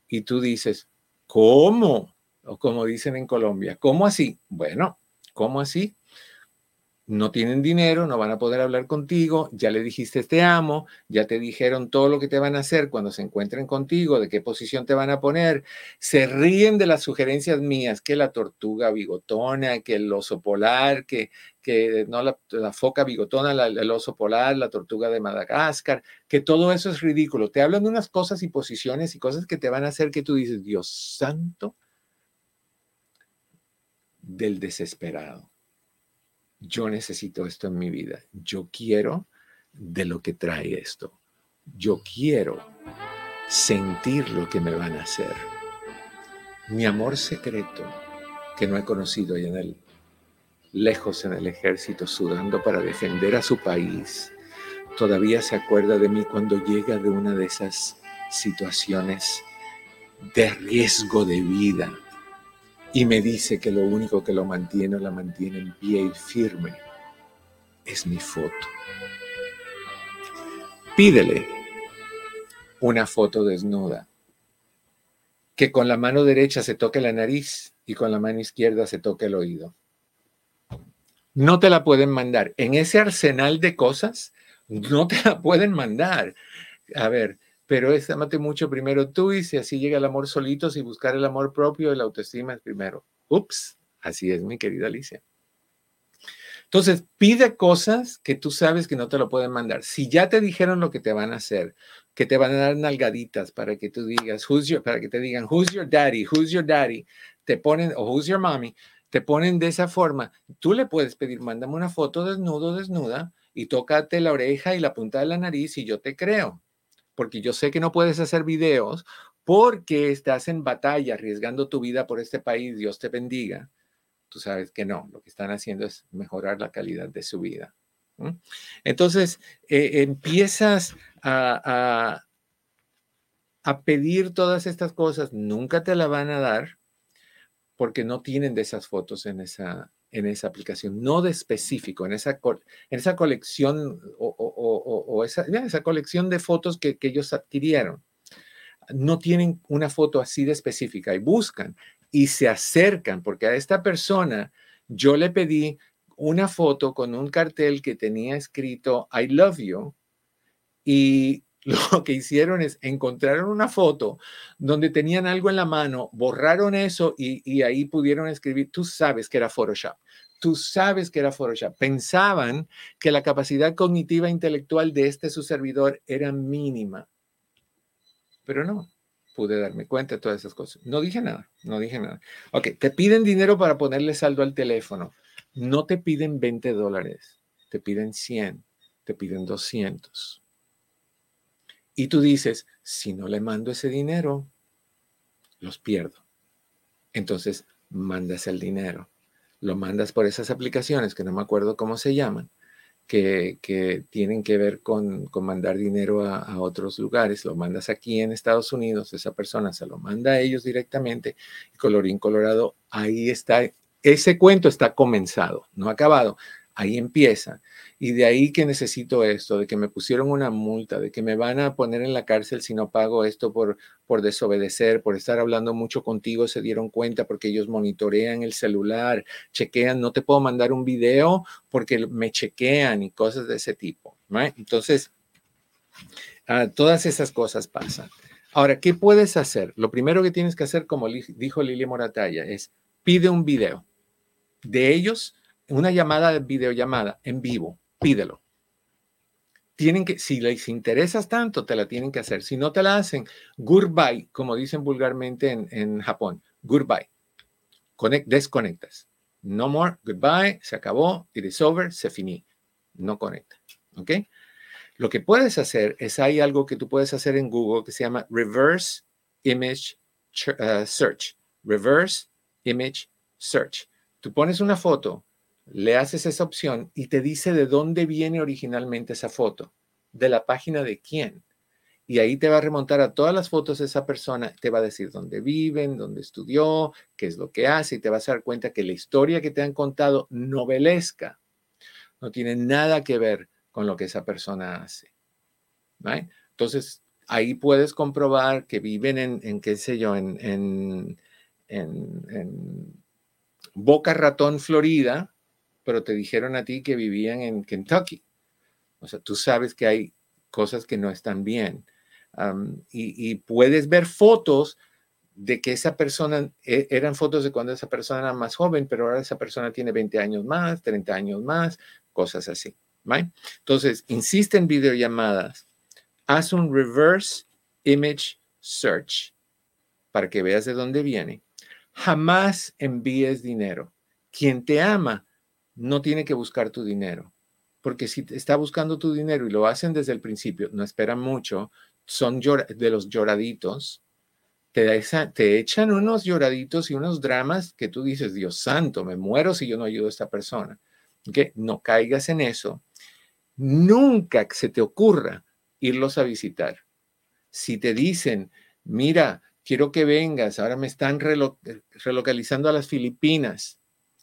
Y tú dices, ¿cómo? O como dicen en Colombia, ¿cómo así? Bueno, ¿cómo así? No tienen dinero, no van a poder hablar contigo, ya le dijiste te amo, ya te dijeron todo lo que te van a hacer cuando se encuentren contigo, de qué posición te van a poner, se ríen de las sugerencias mías, que la tortuga bigotona, que el oso polar, que, que no la, foca bigotona, el oso polar, la tortuga de Madagascar, que todo eso es ridículo. Te hablan de unas cosas y posiciones y cosas que te van a hacer que tú dices, Dios santo, del desesperado yo necesito esto en mi vida, yo quiero de lo que trae esto, yo quiero sentir lo que me van a hacer. Mi amor secreto que no he conocido en el lejos en el ejército sudando para defender a su país, todavía se acuerda de mí cuando llega de una de esas situaciones de riesgo de vida y me dice que lo único que lo mantiene o la mantiene en pie y firme es mi foto. Pídele una foto desnuda, que con la mano derecha se toque la nariz y con la mano izquierda se toque el oído. No te la pueden mandar. En ese arsenal de cosas, no te la pueden mandar. A ver, pero es amate mucho primero tú y si así llega el amor solito, si buscar el amor propio, la autoestima es primero. Ups, así es mi querida Alicia. Entonces, pide cosas que tú sabes que no te lo pueden mandar. Si ya te dijeron lo que te van a hacer, que te van a dar nalgaditas para que tú digas, who's your, para que te digan, who's your daddy, who's your daddy, te ponen, o who's your mommy, te ponen de esa forma. Tú le puedes pedir, mándame una foto desnudo, desnuda, y tócate la oreja y la punta de la nariz y yo te creo porque yo sé que no puedes hacer videos porque estás en batalla arriesgando tu vida por este país, Dios te bendiga. Tú sabes que no, lo que están haciendo es mejorar la calidad de su vida. Entonces, eh, empiezas a, a pedir todas estas cosas, nunca te la van a dar porque no tienen de esas fotos en esa, en esa aplicación, no de específico, en esa, en esa colección o, esa, esa, colección de fotos que, que, ellos adquirieron. No tienen una foto así de específica y buscan y se acercan, porque a esta persona yo le pedí una foto con un cartel que tenía escrito I love you y lo que hicieron es encontraron una foto donde tenían algo en la mano, borraron eso y, ahí pudieron escribir, tú sabes que era Photoshop, tú sabes que era Photoshop. Pensaban que la capacidad cognitiva intelectual de este su servidor era mínima, pero no. Pude darme cuenta de todas esas cosas. No dije nada, no dije nada. Ok, te piden dinero para ponerle saldo al teléfono. No te piden 20 dólares, te piden 100, te piden 200 y tú dices, si no le mando ese dinero, los pierdo. Entonces, mandas el dinero. Lo mandas por esas aplicaciones que no me acuerdo cómo se llaman, que, tienen que ver con, mandar dinero a, a, otros lugares. Lo mandas aquí en Estados Unidos, esa persona se lo manda a ellos directamente. Y colorín colorado, ahí está. Ese cuento está comenzado, no acabado. Ahí empieza. Y de ahí que necesito esto, de que me pusieron una multa, de que me van a poner en la cárcel si no pago esto por, por desobedecer, por estar hablando mucho contigo, se dieron cuenta porque ellos monitorean el celular, chequean, no te puedo mandar un video porque me chequean y cosas de ese tipo. Entonces, ah, todas esas cosas pasan. Ahora, ¿qué puedes hacer? Lo primero que tienes que hacer, como dijo Lilia Morataya, es pide un video de ellos una llamada de videollamada en vivo, pídelo. Tienen que, si les interesas tanto, te la tienen que hacer. Si no te la hacen, goodbye, como dicen vulgarmente en, Japón, goodbye. desconectas. No more, goodbye, se acabó, it is over, se finí. No conecta. ¿Ok? Lo que puedes hacer es, hay algo que tú puedes hacer en Google que se llama Reverse Image uh, Search. Reverse Image Search. Tú pones una foto le haces esa opción y te dice de dónde viene originalmente esa foto, de la página de quién. Y ahí te va a remontar a todas las fotos de esa persona, te va a decir dónde viven, dónde estudió, qué es lo que hace, y te vas a dar cuenta que la historia que te han contado novelesca no tiene nada que ver con lo que esa persona hace. Entonces, ahí puedes comprobar que viven en, qué sé yo, en, en, en Boca Ratón, Florida, pero te dijeron a ti que vivían en Kentucky. O sea, tú sabes que hay cosas que no están bien. y, puedes ver fotos de que esa persona, e, eran fotos de cuando esa persona era más joven, pero ahora esa persona tiene 20 años más, 30 años más, cosas así. Entonces, insiste en videollamadas, haz un reverse image search para que veas de dónde viene. Jamás envíes dinero. Quien te ama no tiene que buscar tu dinero. Porque si está buscando tu dinero y lo hacen desde el principio, no esperan mucho, son de los lloraditos, te, te echan unos lloraditos y unos dramas que tú dices, Dios santo, me muero si yo no ayudo a esta persona. Que no caigas en eso. Nunca se te ocurra irlos a visitar. Si te dicen, mira, quiero que vengas, ahora me están relocalizando a las Filipinas,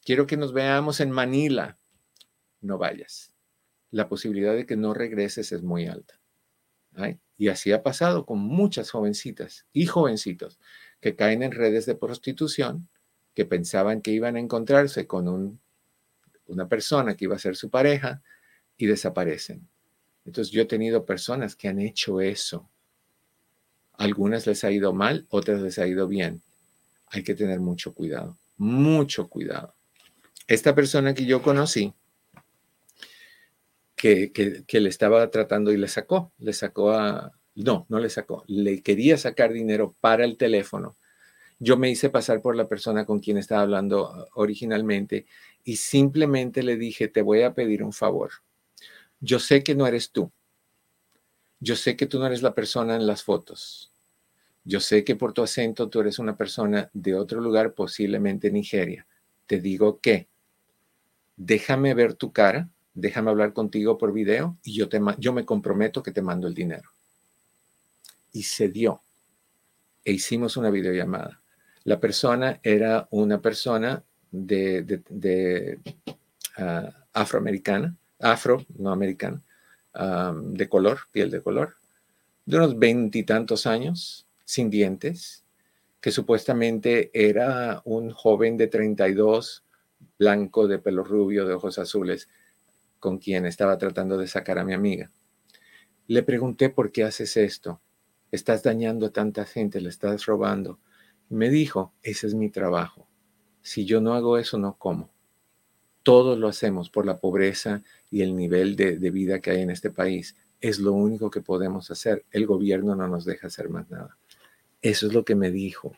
quiero que nos veamos en Manila, no vayas. La posibilidad de que no regreses es muy alta. Y así ha pasado con muchas jovencitas y jovencitos que caen en redes de prostitución, que pensaban que iban a encontrarse con una persona que iba a ser su pareja y desaparecen. Entonces yo he tenido personas que han hecho eso. Algunas les ha ido mal, otras les ha ido bien. Hay que tener mucho cuidado, mucho cuidado. Esta persona que yo conocí, que, le estaba tratando y le sacó, le sacó a, no, no le sacó, le quería sacar dinero para el teléfono. Yo me hice pasar por la persona con quien estaba hablando originalmente y simplemente le dije, te voy a pedir un favor. Yo sé que no eres tú. Yo sé que tú no eres la persona en las fotos. Yo sé que por tu acento tú eres una persona de otro lugar, posiblemente Nigeria. Te digo que déjame ver tu cara déjame hablar contigo por video y yo, te, yo me comprometo que te mando el dinero. Y se dio. E hicimos una videollamada. La persona era una persona de, ah, afroamericana, afro, no americana, de color, piel de color, de unos veintitantos años, sin dientes, que supuestamente era un joven de 32, blanco, de pelo rubio, de ojos azules, con quien estaba tratando de sacar a mi amiga. Le pregunté por qué haces esto. Estás dañando a tanta gente, le estás robando. Me dijo, ese es mi trabajo. Si yo no hago eso, no como. Todos lo hacemos por la pobreza y el nivel de, vida que hay en este país. Es lo único que podemos hacer. El gobierno no nos deja hacer más nada. Eso es lo que me dijo.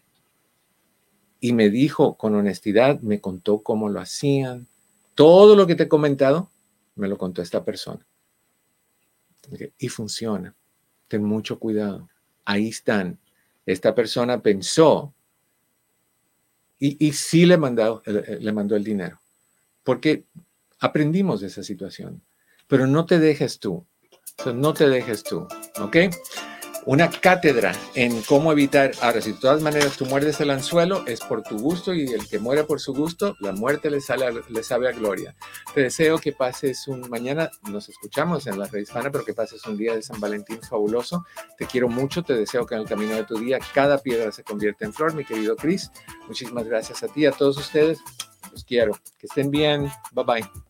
Y me dijo con honestidad, me contó cómo lo hacían. Todo lo que te he comentado, me lo contó esta persona. Y funciona. Ten mucho cuidado. Ahí están. Esta persona pensó y, y sí le, mandó, le mandó el dinero. Porque aprendimos de esa situación. Pero no te dejes tú. No te dejes tú. ¿Ok? Una cátedra en cómo evitar. Ahora, si de todas maneras tú muerdes el anzuelo, es por tu gusto y el que muere por su gusto, la muerte le, sale le sabe a gloria. Te deseo que pases un mañana, nos escuchamos en la red hispana, pero que pases un día de San Valentín fabuloso. Te quiero mucho, te deseo que en el camino de tu día cada piedra se convierta en flor, mi querido Chris. Muchísimas gracias a ti, a todos ustedes. Los quiero. Que estén bien. Bye bye.